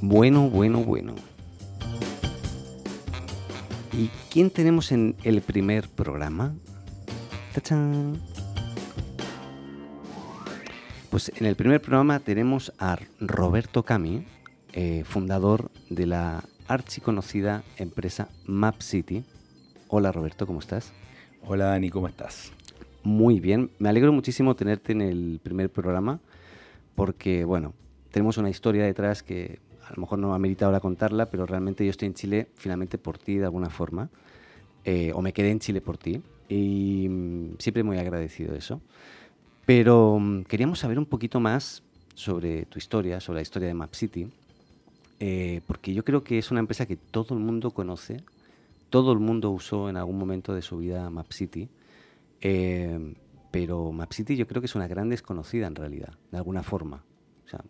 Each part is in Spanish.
Bueno, bueno, bueno. ¿Y quién tenemos en el primer programa? ¡Tachán! Pues en el primer programa tenemos a Roberto Cami, eh, fundador de la archiconocida empresa Map City. Hola Roberto, ¿cómo estás? Hola Dani, ¿cómo estás? Muy bien, me alegro muchísimo tenerte en el primer programa porque, bueno, tenemos una historia detrás que a lo mejor no amerita ahora contarla, pero realmente yo estoy en Chile finalmente por ti de alguna forma, eh, o me quedé en Chile por ti, y mm, siempre muy agradecido de eso. Pero mm, queríamos saber un poquito más sobre tu historia, sobre la historia de Map City, eh, porque yo creo que es una empresa que todo el mundo conoce, todo el mundo usó en algún momento de su vida Map City, eh, pero Map City yo creo que es una gran desconocida en realidad, de alguna forma. O sea,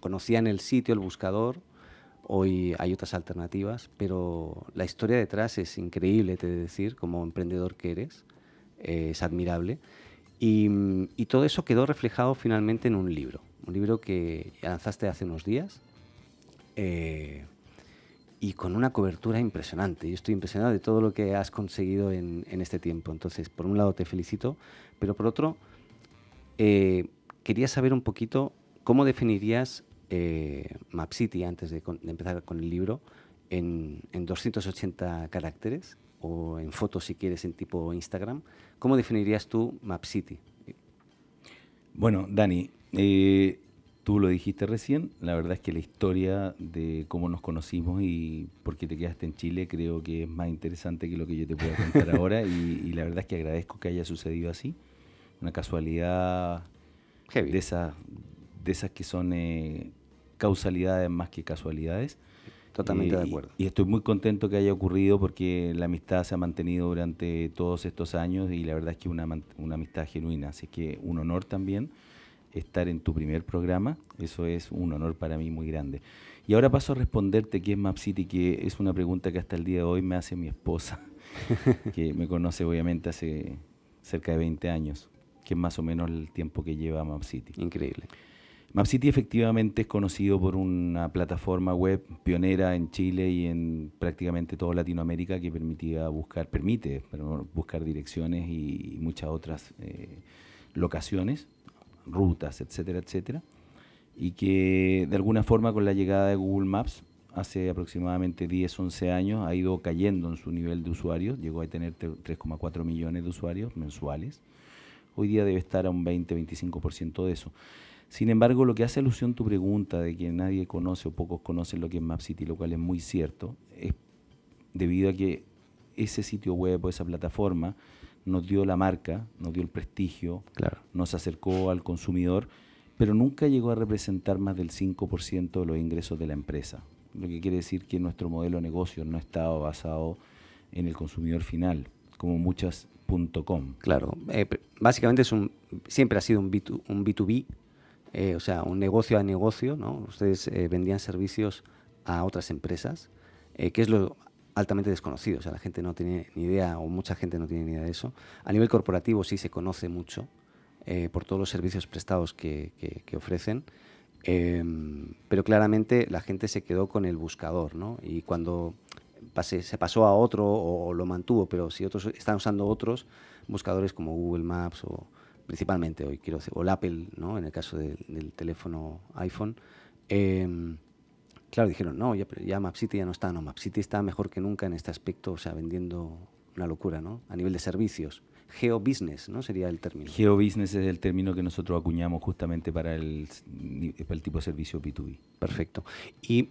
conocían el sitio, el buscador, hoy hay otras alternativas, pero la historia detrás es increíble, te de decir, como emprendedor que eres, eh, es admirable. Y, todo eso quedó reflejado finalmente en un libro, un libro que lanzaste hace unos días eh, y con una cobertura impresionante. Yo estoy impresionado de todo lo que has conseguido en, en este tiempo. Entonces, por un lado te felicito, pero por otro, eh, quería saber un poquito cómo definirías eh, Map City antes de, de, empezar con el libro en, en 280 caracteres o en fotos si quieres en tipo Instagram. ¿Cómo definirías tú Map City? Bueno, Dani, eh, tú lo dijiste recién, la verdad es que la historia de cómo nos conocimos y por qué te quedaste en Chile creo que es más interesante que lo que yo te pueda contar ahora y, y, la verdad es que agradezco que haya sucedido así. Una casualidad Heavy. de esas, de esas que son eh, causalidades más que casualidades. Totalmente eh, de acuerdo. Y, y, estoy muy contento que haya ocurrido porque la amistad se ha mantenido durante todos estos años y la verdad es que una, una amistad genuina. Así que un honor también estar en tu primer programa. Eso es un honor para mí muy grande. Y ahora paso a responderte qué es Map City, que es una pregunta que hasta el día de hoy me hace mi esposa, que me conoce obviamente hace cerca de 20 años, que es más o menos el tiempo que lleva Map City. Increíble. Map City efectivamente es conocido por una plataforma web pionera en Chile y en prácticamente toda Latinoamérica que permitía buscar, permite buscar direcciones y, muchas otras eh, locaciones rutas, etcétera, etcétera, y que de alguna forma con la llegada de Google Maps hace aproximadamente 10, 11 años ha ido cayendo en su nivel de usuarios, llegó a tener 3,4 millones de usuarios mensuales, hoy día debe estar a un 20-25% de eso. Sin embargo, lo que hace alusión tu pregunta de que nadie conoce o pocos conocen lo que es Map City, lo cual es muy cierto, es debido a que ese sitio web o esa plataforma nos dio la marca, nos dio el prestigio, claro. nos acercó al consumidor, pero nunca llegó a representar más del 5% de los ingresos de la empresa. Lo que quiere decir que nuestro modelo de negocio no estaba basado en el consumidor final, como muchas.com. Claro, eh, básicamente es un, siempre ha sido un, B2, un B2B, eh, o sea, un negocio a negocio, ¿no? Ustedes eh, vendían servicios a otras empresas, eh, que es lo altamente desconocido, o sea, la gente no tiene ni idea, o mucha gente no tiene ni idea de eso. A nivel corporativo sí se conoce mucho por todos los servicios prestados que, que, ofrecen, eh, pero claramente la gente se quedó con el buscador, ¿no? Y cuando pase, se pasó a otro o, o, lo mantuvo, pero si otros están usando otros buscadores como Google Maps o principalmente hoy quiero decir, o el Apple, ¿no? En el caso de, del teléfono iPhone. Eh, claro, dijeron, no, ya, ya MapCity ya no está, no, MapCity está mejor que nunca en este aspecto, o sea, vendiendo una locura, ¿no? A nivel de servicios. Geobusiness, ¿no? Sería el término. Geobusiness es el término que nosotros acuñamos justamente para el, para el tipo de servicio B2B. Perfecto. Y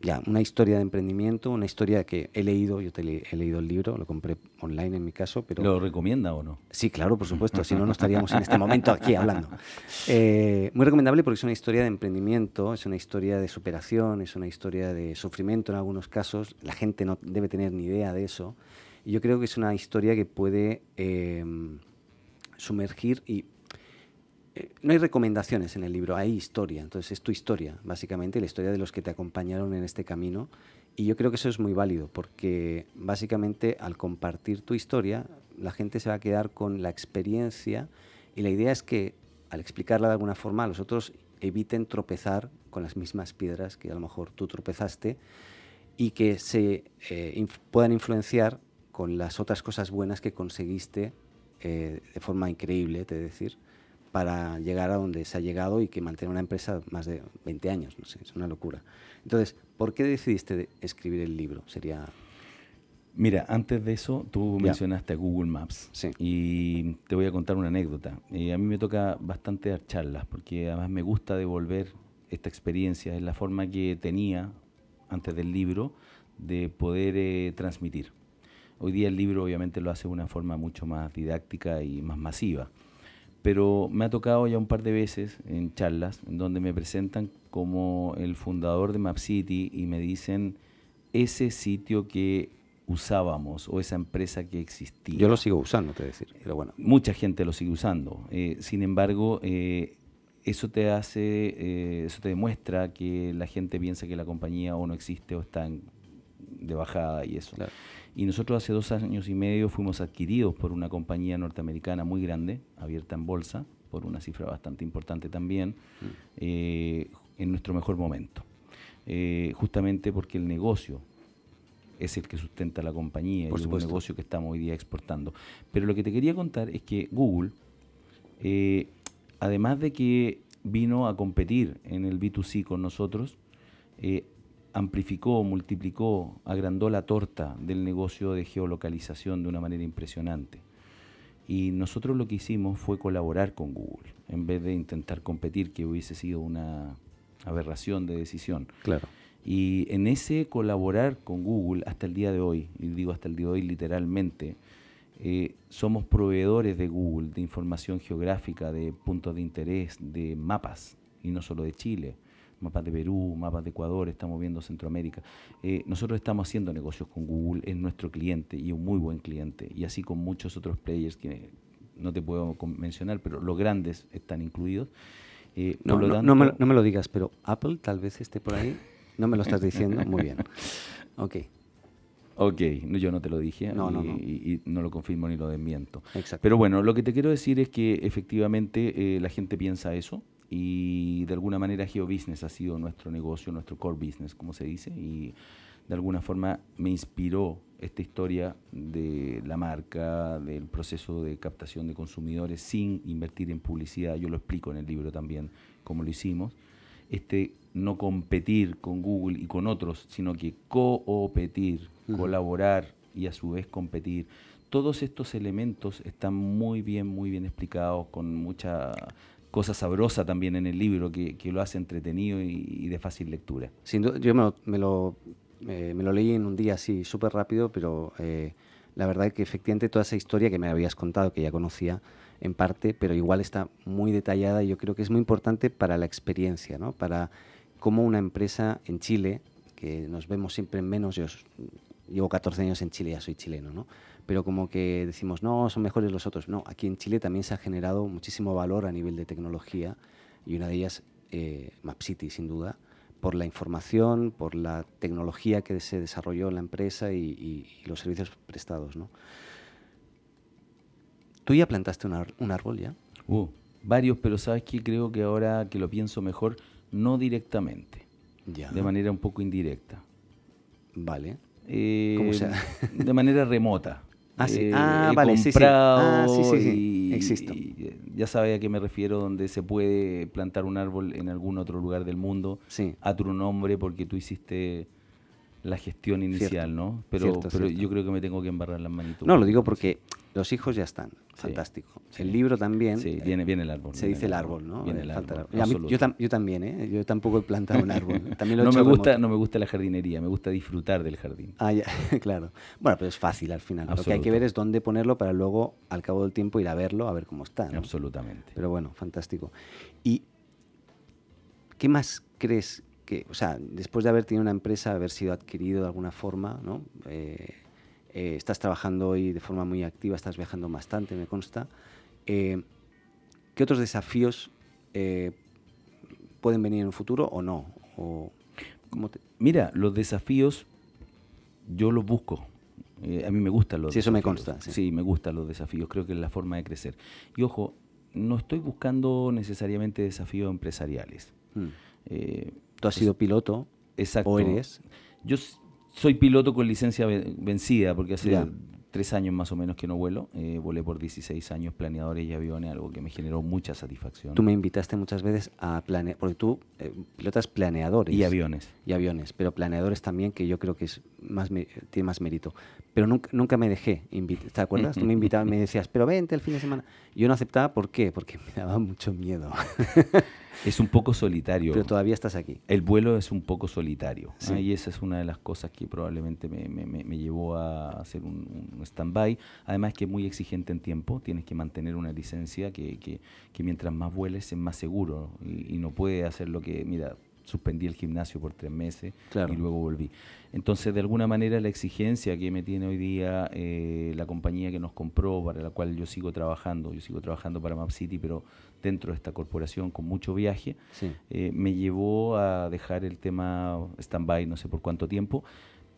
ya, una historia de emprendimiento, una historia que he leído, yo te le, he leído el libro, lo compré online en mi caso, pero... ¿Lo recomienda o no? Sí, claro, por supuesto, si no, no estaríamos en este momento aquí hablando. Eh, muy recomendable porque es una historia de emprendimiento, es una historia de superación, es una historia de sufrimiento en algunos casos, la gente no debe tener ni idea de eso, y yo creo que es una historia que puede eh, sumergir y eh, no hay recomendaciones en el libro, hay historia. Entonces es tu historia, básicamente, la historia de los que te acompañaron en este camino. Y yo creo que eso es muy válido, porque básicamente al compartir tu historia, la gente se va a quedar con la experiencia y la idea es que al explicarla de alguna forma, los otros eviten tropezar con las mismas piedras que a lo mejor tú tropezaste y que se eh, puedan influenciar con las otras cosas buenas que conseguiste eh, de forma increíble, te decir, para llegar a donde se ha llegado y que mantiene una empresa más de 20 años, no sé, es una locura. Entonces, ¿por qué decidiste escribir el libro? Sería... Mira, antes de eso, tú mencionaste Google Maps sí. y te voy a contar una anécdota. Eh, a mí me toca bastante dar charlas porque además me gusta devolver esta experiencia en la forma que tenía antes del libro de poder eh, transmitir. Hoy día el libro obviamente lo hace de una forma mucho más didáctica y más masiva, pero me ha tocado ya un par de veces en charlas en donde me presentan como el fundador de MapCity y me dicen ese sitio que usábamos o esa empresa que existía. Yo lo sigo usando, te decir, pero bueno. Mucha gente lo sigue usando. Eh, sin embargo, eh, eso te hace, eh, eso te demuestra que la gente piensa que la compañía o no existe o está de bajada y eso. Y nosotros hace dos años y medio fuimos adquiridos por una compañía norteamericana muy grande, abierta en bolsa, por una cifra bastante importante también, mm. eh, en nuestro mejor momento. Eh, justamente porque el negocio es el que sustenta la compañía por y el negocio que estamos hoy día exportando. Pero lo que te quería contar es que Google además de que vino a competir en el B2C con nosotros, eh, amplificó, multiplicó, agrandó la torta del negocio de geolocalización de una manera impresionante. Y nosotros lo que hicimos fue colaborar con Google, en vez de intentar competir, que hubiese sido una aberración de decisión. Claro. Y en ese colaborar con Google hasta el día de hoy, y digo hasta el día de hoy literalmente, eh, somos proveedores de Google de información geográfica, de puntos de interés, de mapas, y no solo de Chile, mapas de Perú, mapas de Ecuador, estamos viendo Centroamérica. Eh, nosotros estamos haciendo negocios con Google, es nuestro cliente y un muy buen cliente, y así con muchos otros players que no te puedo mencionar, pero los grandes están incluidos. Eh, no, no, me, no me lo digas, pero Apple tal vez esté por ahí. No me lo estás diciendo. Muy bien. Ok. Ok, yo no te lo dije y, no. lo confirmo ni lo desmiento. Pero bueno, lo que te quiero decir es que efectivamente eh, la gente piensa eso y de alguna manera GeoBusiness ha sido nuestro negocio, nuestro core business, como se dice, y de alguna forma me inspiró esta historia de la marca, del proceso de captación de consumidores sin invertir en publicidad. Yo lo explico en el libro también, cómo lo hicimos. Este no competir con Google y con otros, sino que coopetir colaborar y a su vez competir. Todos estos elementos están muy bien, muy bien explicados, con mucha cosa sabrosa también en el libro que, lo hace entretenido y, de fácil lectura. Sin duda, yo me lo, me lo, leí en un día así, súper rápido, pero eh, la verdad es que efectivamente toda esa historia que me habías contado, que ya conocía en parte, pero igual está muy detallada y yo creo que es muy importante para la experiencia, ¿no? para cómo una empresa en Chile, que nos vemos siempre en menos, yo llevo 14 años en Chile, ya soy chileno, ¿no? Pero como que decimos, no, son mejores los otros. No, aquí en Chile también se ha generado muchísimo valor a nivel de tecnología y una de ellas, eh, MapCity, sin duda, por la información, por la tecnología que se desarrolló en la empresa y, los servicios prestados, ¿no? ¿Tú ya plantaste un, árbol ya? Uh, varios, pero sabes que creo que ahora que lo pienso mejor, no directamente, ya. de manera un poco indirecta. Vale. Eh, de manera remota. Ah, sí. ah vale, comprado sí, sí. sí, Existo. ya sabes a qué me refiero, donde se puede plantar un árbol en algún otro lugar del mundo a tu nombre porque tú hiciste la gestión inicial, ¿no? Pero, pero yo creo que me tengo que embarrar las manitos. No, lo digo porque los hijos ya están. Fantástico. El libro también. Sí, viene, viene el árbol. Se dice el árbol, ¿no? Viene el árbol. yo, también, ¿eh? Yo tampoco he plantado un árbol. También no, me gusta, no me gusta la jardinería, me gusta disfrutar del jardín. Ah, ya, claro. Bueno, pero es fácil al final. Lo que hay que ver es dónde ponerlo para luego, al cabo del tiempo, ir a verlo, a ver cómo está. Absolutamente. Pero bueno, fantástico. ¿Y qué más crees que, o sea, después de haber tenido una empresa, haber sido adquirido de alguna forma, ¿no? Eh, eh, estás trabajando hoy de forma muy activa, estás viajando bastante, me consta. Eh, ¿Qué otros desafíos eh, pueden venir en un futuro o no? O, Mira, los desafíos yo los busco. a mí me gustan los sí, eso me consta. Sí. me gustan los desafíos, creo que es la forma de crecer. Y ojo, no estoy buscando necesariamente desafíos empresariales. Hmm. Eh, ¿Tú has sido piloto? Exacto. ¿O eres? Yo soy piloto con licencia vencida, porque hace tres años más o menos que no vuelo. Eh, volé por 16 años planeadores y aviones, algo que me generó mucha satisfacción. Tú me invitaste muchas veces a planear, porque tú eh, pilotas planeadores. Y aviones. Y aviones, pero planeadores también, que yo creo que es más tiene más mérito. Pero nunca, nunca me dejé invitar, ¿te acuerdas? tú me invitabas, me decías, pero vente el fin de semana. Yo no aceptaba, ¿por qué? Porque me daba mucho miedo. es un poco solitario. Pero todavía estás aquí. El vuelo es un poco solitario. Y esa es una de las cosas que probablemente me, me, me llevó a hacer un, un stand-by. Además que es muy exigente en tiempo. Tienes que mantener una licencia que, que, que mientras más vueles es más seguro. Y, y no puede hacer lo que, mira, suspendí el gimnasio por tres meses y luego volví. Entonces, de alguna manera, la exigencia que me tiene hoy día eh, la compañía que nos compró, para la cual yo sigo trabajando, yo sigo trabajando para Map City, pero dentro de esta corporación con mucho viaje, eh, me llevó a dejar el tema stand-by no sé por cuánto tiempo,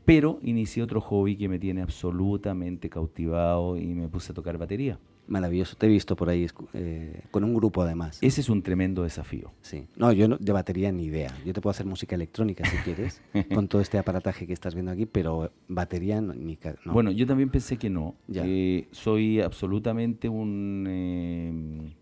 pero inicié otro hobby que me tiene absolutamente cautivado y me puse a tocar batería. Maravilloso, te he visto por ahí eh, con un grupo además. Ese es un tremendo desafío. Sí, no, yo no, de batería ni idea. Yo te puedo hacer música electrónica si quieres, con todo este aparataje que estás viendo aquí, pero batería ni... No. Bueno, yo también pensé que no. Eh, soy absolutamente un... Eh,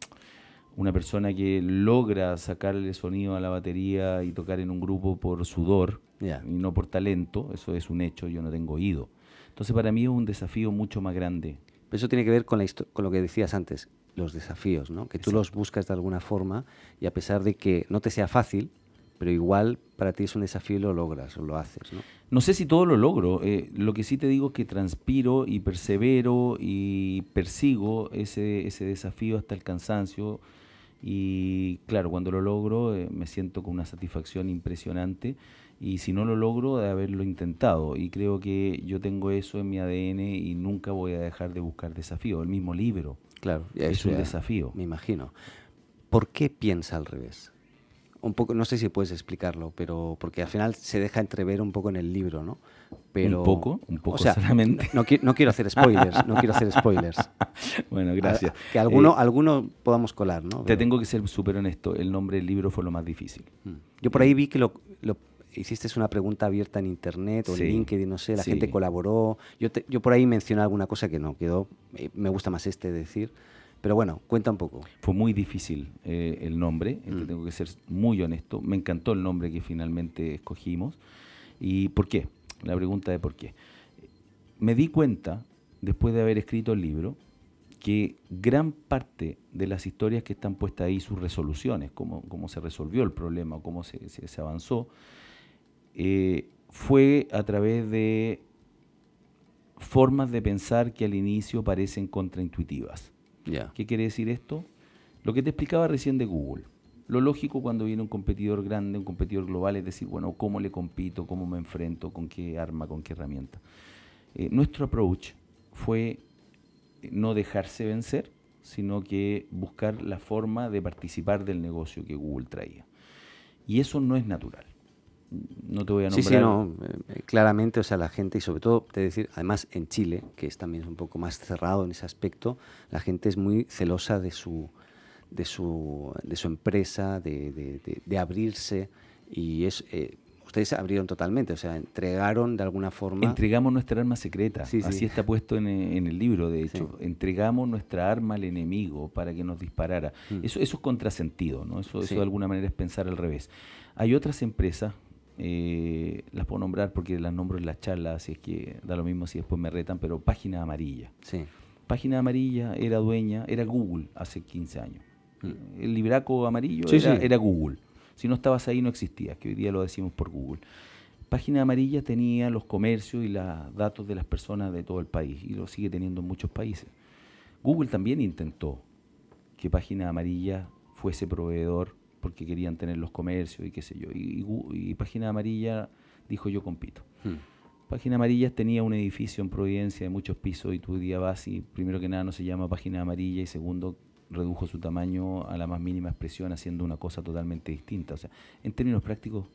una persona que logra sacarle sonido a la batería y tocar en un grupo por sudor y no por talento, eso es un hecho, yo no tengo oído. Entonces para mí es un desafío mucho más grande. Eso tiene que ver con, la con lo que decías antes, los desafíos, ¿no? que tú los buscas de alguna forma y a pesar de que no te sea fácil, pero igual para ti es un desafío y lo logras o lo haces. ¿no? No sé si todo lo logro. Eh, lo que sí te digo es que transpiro y persevero y persigo ese, ese desafío hasta el cansancio y claro, cuando lo logro eh, me siento con una satisfacción impresionante y si no lo logro de haberlo intentado y creo que yo tengo eso en mi ADN y nunca voy a dejar de buscar desafíos. El mismo libro claro, es un desafío. Me imagino. ¿Por qué piensa al revés? Un poco, no sé si puedes explicarlo, pero porque al final se deja entrever un poco en el libro, ¿no? Pero, un poco, un poco solamente. No, no, quiero hacer spoilers, no quiero hacer spoilers. bueno, gracias. que alguno, eh, alguno podamos colar, ¿no? Te tengo que ser súper honesto, el nombre del libro fue lo más difícil. Mm. Yo por ahí vi que lo, hiciste una pregunta abierta en internet o en LinkedIn, no sé, la gente colaboró. Yo, yo por ahí mencioné alguna cosa que no quedó, eh, me gusta más este decir. Pero bueno, cuenta un poco. Fue muy difícil eh, el nombre, mm. tengo que ser muy honesto. Me encantó el nombre que finalmente escogimos. ¿Y por qué? La pregunta de por qué. Me di cuenta, después de haber escrito el libro, que gran parte de las historias que están puestas ahí, sus resoluciones, cómo, cómo se resolvió el problema, cómo se, se, avanzó, eh, fue a través de formas de pensar que al inicio parecen contraintuitivas. ¿Qué quiere decir esto? Lo que te explicaba recién de Google. Lo lógico cuando viene un competidor grande, un competidor global, es decir, bueno, ¿cómo le compito? ¿Cómo me enfrento? ¿Con qué arma? ¿Con qué herramienta? Eh, nuestro approach fue no dejarse vencer, sino que buscar la forma de participar del negocio que Google traía. Y eso no es natural. No te voy a nombrar. Sí, sí, no, eh, claramente, o sea, la gente, y sobre todo, te decir, además en Chile, que es también un poco más cerrado en ese aspecto, la gente es muy celosa de su, de su, de su empresa, de, de, abrirse y es... Eh, ustedes abrieron totalmente, o sea, entregaron de alguna forma... Entregamos nuestra arma secreta, así está puesto en, en, el libro, de hecho. Entregamos nuestra arma al enemigo para que nos disparara. Mm. Eso, eso es contrasentido, ¿no? Eso, eso de alguna manera es pensar al revés. Hay otras empresas, eh, las puedo nombrar porque las nombro en la charla, así es que da lo mismo si después me retan, pero Página Amarilla. Sí. Página Amarilla era dueña, era Google hace 15 años. Mm. El libraco amarillo era, Google. Si no estabas ahí no existía, que hoy día lo decimos por Google. Página amarilla tenía los comercios y los datos de las personas de todo el país y lo sigue teniendo en muchos países. Google también intentó que Página amarilla fuese proveedor porque querían tener los comercios y qué sé yo. Y, Página amarilla dijo yo compito. Hmm. Página amarilla tenía un edificio en Providencia de muchos pisos y hoy día vas y primero que nada no se llama Página amarilla y segundo redujo su tamaño a la más mínima expresión haciendo una cosa totalmente distinta. O sea, en términos prácticos,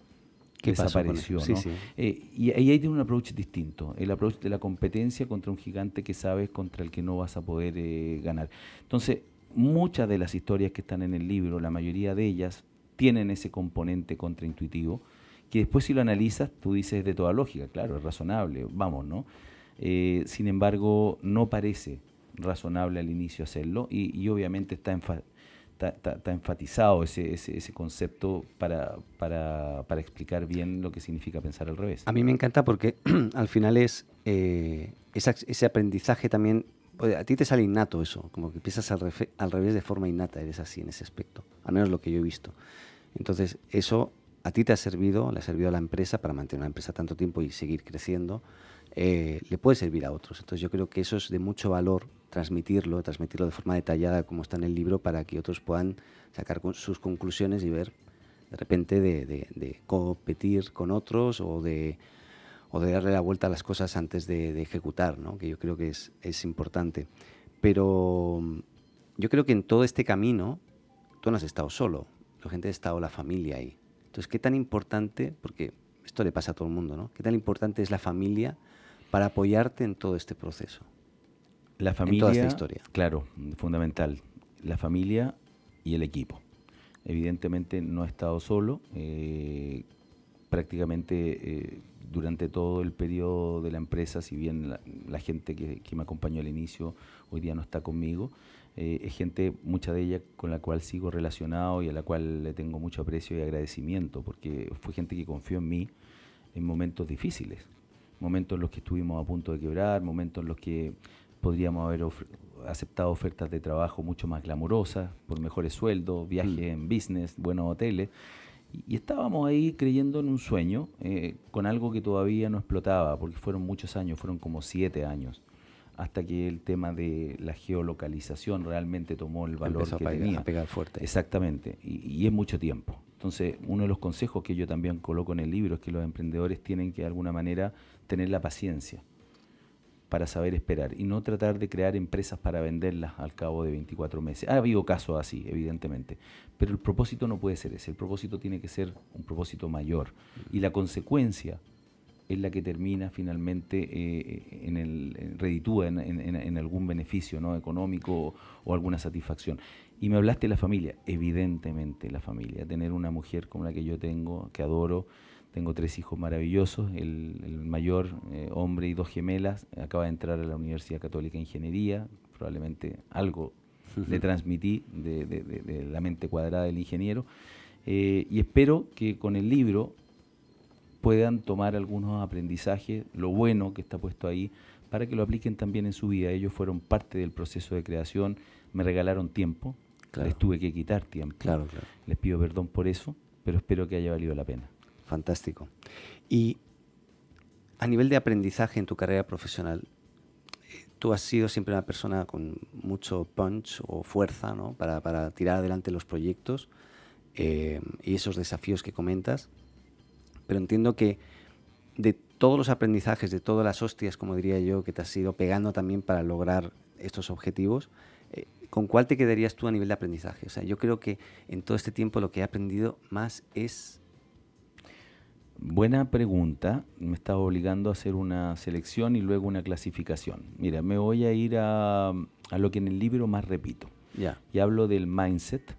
desapareció. ¿no? Eh, y, ahí hay un approach distinto, el approach de la competencia contra un gigante que sabes contra el que no vas a poder eh, ganar. Entonces, muchas de las historias que están en el libro, la mayoría de ellas, tienen ese componente contraintuitivo, que después si lo analizas, tú dices de toda lógica, claro, es razonable, vamos, ¿no? Eh, sin embargo, no parece razonable al inicio hacerlo y, obviamente está, está, enfatizado ese, ese, concepto para, explicar bien lo que significa pensar al revés. A mí me encanta porque al final es eh, ese aprendizaje también, a ti te sale innato eso, como que empiezas al, al revés de forma innata, eres así en ese aspecto, al menos lo que yo he visto. Entonces, eso a ti te ha servido, le ha servido a la empresa para mantener una empresa tanto tiempo y seguir creciendo, eh, le puede servir a otros. Entonces yo creo que eso es de mucho valor transmitirlo, transmitirlo de forma detallada como está en el libro para que otros puedan sacar sus conclusiones y ver de repente de, competir con otros o de, o de darle la vuelta a las cosas antes de, ejecutar, ¿no? que yo creo que es, es importante. Pero mm, yo creo que en todo este camino tú no has estado solo, la gente ha estado la familia ahí. Entonces, ¿qué tan importante, porque esto le pasa a todo el mundo, ¿no? ¿Qué tan importante es la familia para apoyarte en todo este proceso? La familia, en toda esta historia. Claro, fundamental. La familia y el equipo. Evidentemente no he estado solo. Eh, prácticamente eh, durante todo el periodo de la empresa, si bien la, gente que, que, me acompañó al inicio hoy día no está conmigo, eh, es gente, mucha de ella con la cual sigo relacionado y a la cual le tengo mucho aprecio y agradecimiento, porque fue gente que confió en mí en momentos difíciles, momentos en los que estuvimos a punto de quebrar, momentos en los que podríamos haber aceptado ofertas de trabajo mucho más glamurosas, por mejores sueldos, viajes mm. en business, buenos hoteles. Y, estábamos ahí creyendo en un sueño, eh, con algo que todavía no explotaba, porque fueron muchos años, fueron como siete años hasta que el tema de la geolocalización realmente tomó el valor que tenía. A pegar fuerte. Exactamente, y, es mucho tiempo. Entonces, uno de los consejos que yo también coloco en el libro es que los emprendedores tienen que de alguna manera tener la paciencia para saber esperar y no tratar de crear empresas para venderlas al cabo de 24 meses. Ha habido casos así, evidentemente, pero el propósito no puede ser ese, el propósito tiene que ser un propósito mayor y la consecuencia es la que termina finalmente eh, en el reditúa en, algún beneficio ¿no? económico o, alguna satisfacción. Y me hablaste de la familia, evidentemente la familia, tener una mujer como la que yo tengo, que adoro, tengo tres hijos maravillosos, el, mayor eh, hombre y dos gemelas, acaba de entrar a la Universidad Católica de Ingeniería, probablemente algo le transmití de, la mente cuadrada del ingeniero, eh, y espero que con el libro puedan tomar algunos aprendizajes, lo bueno que está puesto ahí, para que lo apliquen también en su vida. Ellos fueron parte del proceso de creación, me regalaron tiempo, les tuve que quitar tiempo. Claro, claro. Les pido perdón por eso, pero espero que haya valido la pena. Fantástico. Y a nivel de aprendizaje en tu carrera profesional, tú has sido siempre una persona con mucho punch o fuerza ¿no? para, tirar adelante los proyectos eh, y esos desafíos que comentas pero entiendo que de todos los aprendizajes, de todas las hostias, como diría yo, que te has ido pegando también para lograr estos objetivos, eh, ¿con cuál te quedarías tú a nivel de aprendizaje? O sea, yo creo que en todo este tiempo lo que he aprendido más es... Buena pregunta. Me estaba obligando a hacer una selección y luego una clasificación. Mira, me voy a ir a, lo que en el libro más repito. Ya. Y hablo del mindset.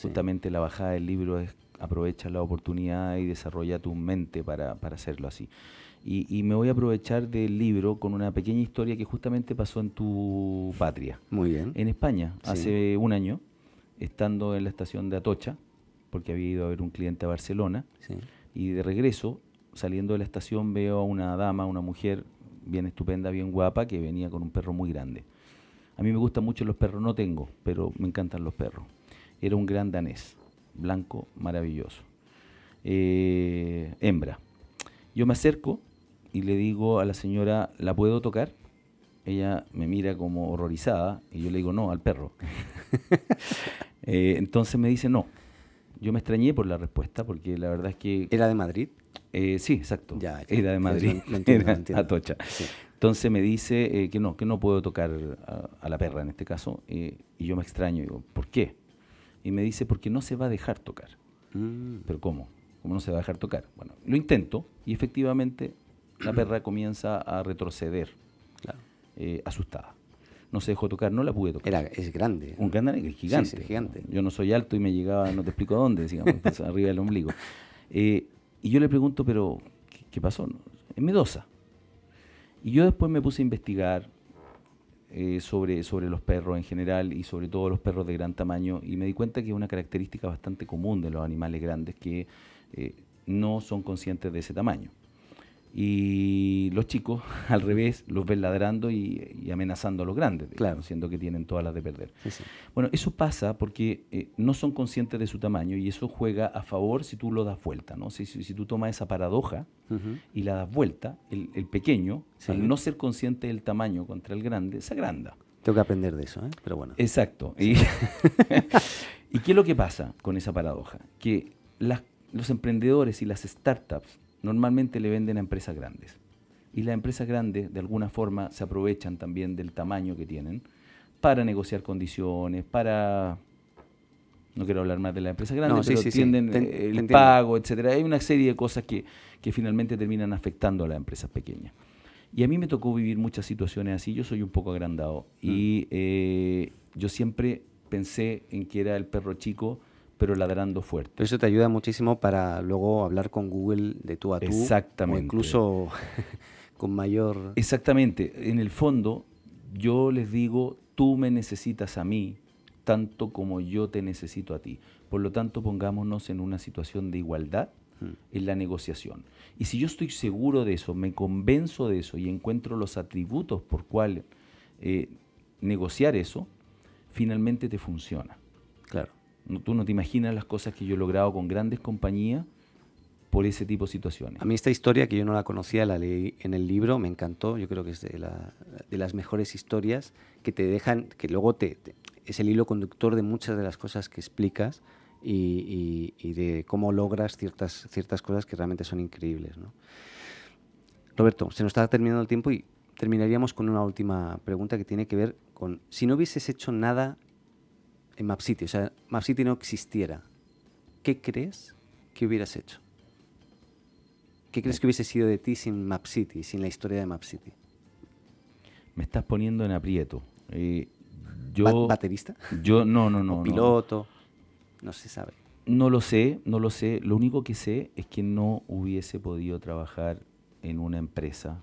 Justamente la bajada del libro es aprovecha la oportunidad y desarrolla tu mente para, hacerlo así. Y, me voy a aprovechar del libro con una pequeña historia que justamente pasó en tu patria. Muy bien. En España, hace un año, estando en la estación de Atocha, porque había ido a ver un cliente a Barcelona, y de regreso, saliendo de la estación, veo a una dama, una mujer bien estupenda, bien guapa, que venía con un perro muy grande. A mí me gustan mucho los perros, no tengo, pero me encantan los perros. Era un gran danés blanco, maravilloso. Eh, hembra. Yo me acerco y le digo a la señora, ¿la puedo tocar? Ella me mira como horrorizada y yo le digo, no, al perro. Eh, entonces me dice, no. Yo me extrañé por la respuesta porque la verdad es que... ¿Era de Madrid? Eh, sí, exacto. Ya, Era de Madrid. Era Atocha. Entonces me dice que no, que no puedo tocar a, la perra en este caso. y yo me extraño. Digo, ¿por qué? y me dice, porque no se va a dejar tocar. Mm. ¿Pero cómo? ¿Cómo no se va a dejar tocar? Bueno, lo intento y efectivamente la perra comienza a retroceder, eh, asustada. No se dejó tocar, no la pude tocar. Era, es grande. Un gran danés, gigante. Sí, sí, gigante. Yo no soy alto y me llegaba, no te explico dónde, digamos, pues, arriba del ombligo. Eh, y yo le pregunto, pero, ¿qué, qué pasó? No, Es medosa. Y yo después me puse a investigar eh, sobre, sobre los perros en general y sobre todo los perros de gran tamaño y me di cuenta que es una característica bastante común de los animales grandes que eh, no son conscientes de ese tamaño. Y los chicos, al revés, los ven ladrando y, y amenazando a los grandes, digamos, Claro. siendo que tienen todas las de perder. Sí, sí. Bueno, eso pasa porque eh, no son conscientes de su tamaño y eso juega a favor si tú lo das vuelta, ¿no? Si, si, si tú tomas esa paradoja y la das vuelta, el, el pequeño, Sí. al no ser consciente del tamaño contra el grande, se agranda. Tengo que aprender de eso, ¿eh? Pero bueno. Exacto. Y, ¿Y qué es lo que pasa con esa paradoja? Que las- los emprendedores y las startups normalmente le venden a empresas grandes. Y las empresas grandes, de alguna forma, se aprovechan también del tamaño que tienen para negociar condiciones, para... No quiero hablar más de las empresas grandes, No, sí, pero sí, tienden te el pago, etcétera. Hay una serie de cosas que, que finalmente terminan afectando a las empresas pequeñas. Y a mí me tocó vivir muchas situaciones así. Yo soy un poco agrandado. Mm. Y eh, yo siempre pensé en que era el perro chico, pero ladrando fuerte. Pero eso te ayuda muchísimo para luego hablar con Google de tú a tú. Exactamente. O incluso con mayor... Exactamente. En el fondo, yo les digo, tú me necesitas a mí tanto como yo te necesito a ti. Por lo tanto, pongámonos en una situación de igualdad Mm. en la negociación. Y si yo estoy seguro de eso, me convenzo de eso y encuentro los atributos por cual eh, negociar eso, finalmente te funciona. No- tú no te imaginas las cosas que yo he logrado con grandes compañías por ese tipo de situaciones. A mí esta historia, que yo no la conocía, la leí en el libro, me encantó. Yo creo que es de, la- de las mejores historias que te dejan, que luego te, es el hilo conductor de muchas de las cosas que explicas y, y- y de cómo logras ciertas, ciertas cosas que realmente son increíbles. ¿no? Roberto, se nos está terminando el tiempo y terminaríamos con una última pregunta que tiene que ver con si no hubieses hecho nada en Map City, o sea, Map City no existiera, ¿qué crees que hubieras hecho? ¿Qué crees que hubiese sido de ti sin Map City, sin la historia de Map City? Me estás poniendo en aprieto. Eh, yo, Ba- ¿Baterista? yo no, no, no. ¿O piloto? No se sabe. No lo sé, no lo sé. Lo único que sé es que no hubiese podido trabajar en una empresa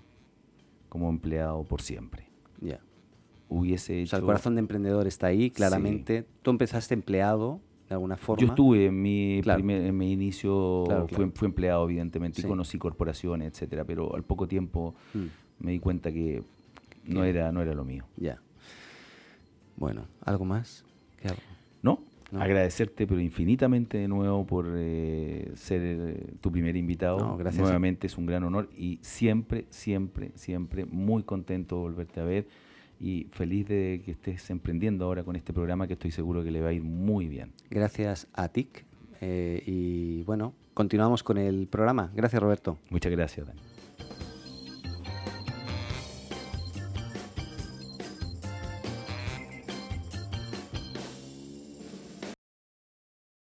como empleado por siempre. Ya. Hubiese O hecho... sea, el corazón de emprendedor está ahí, claramente. Tú empezaste empleado, de alguna forma. Yo estuve en mi, Claro. primer- en mi inicio, Claro, fui- claro. Fui, empleado evidentemente Sí. y conocí corporaciones, etcétera, pero al poco tiempo Mm, me di cuenta que no era, no era lo mío. ya. Bueno, ¿algo más? ¿Qué hago? ¿No? No. Agradecerte, pero infinitamente de nuevo por eh, ser eh, tu primer invitado. No, gracias. Nuevamente es un gran honor y siempre, siempre, siempre muy contento de volverte a ver y feliz de que estés emprendiendo ahora con este programa que estoy seguro que le va a ir muy bien. Gracias a TIC. eh, y bueno, continuamos con el programa. Gracias, Roberto. Muchas gracias, Dani.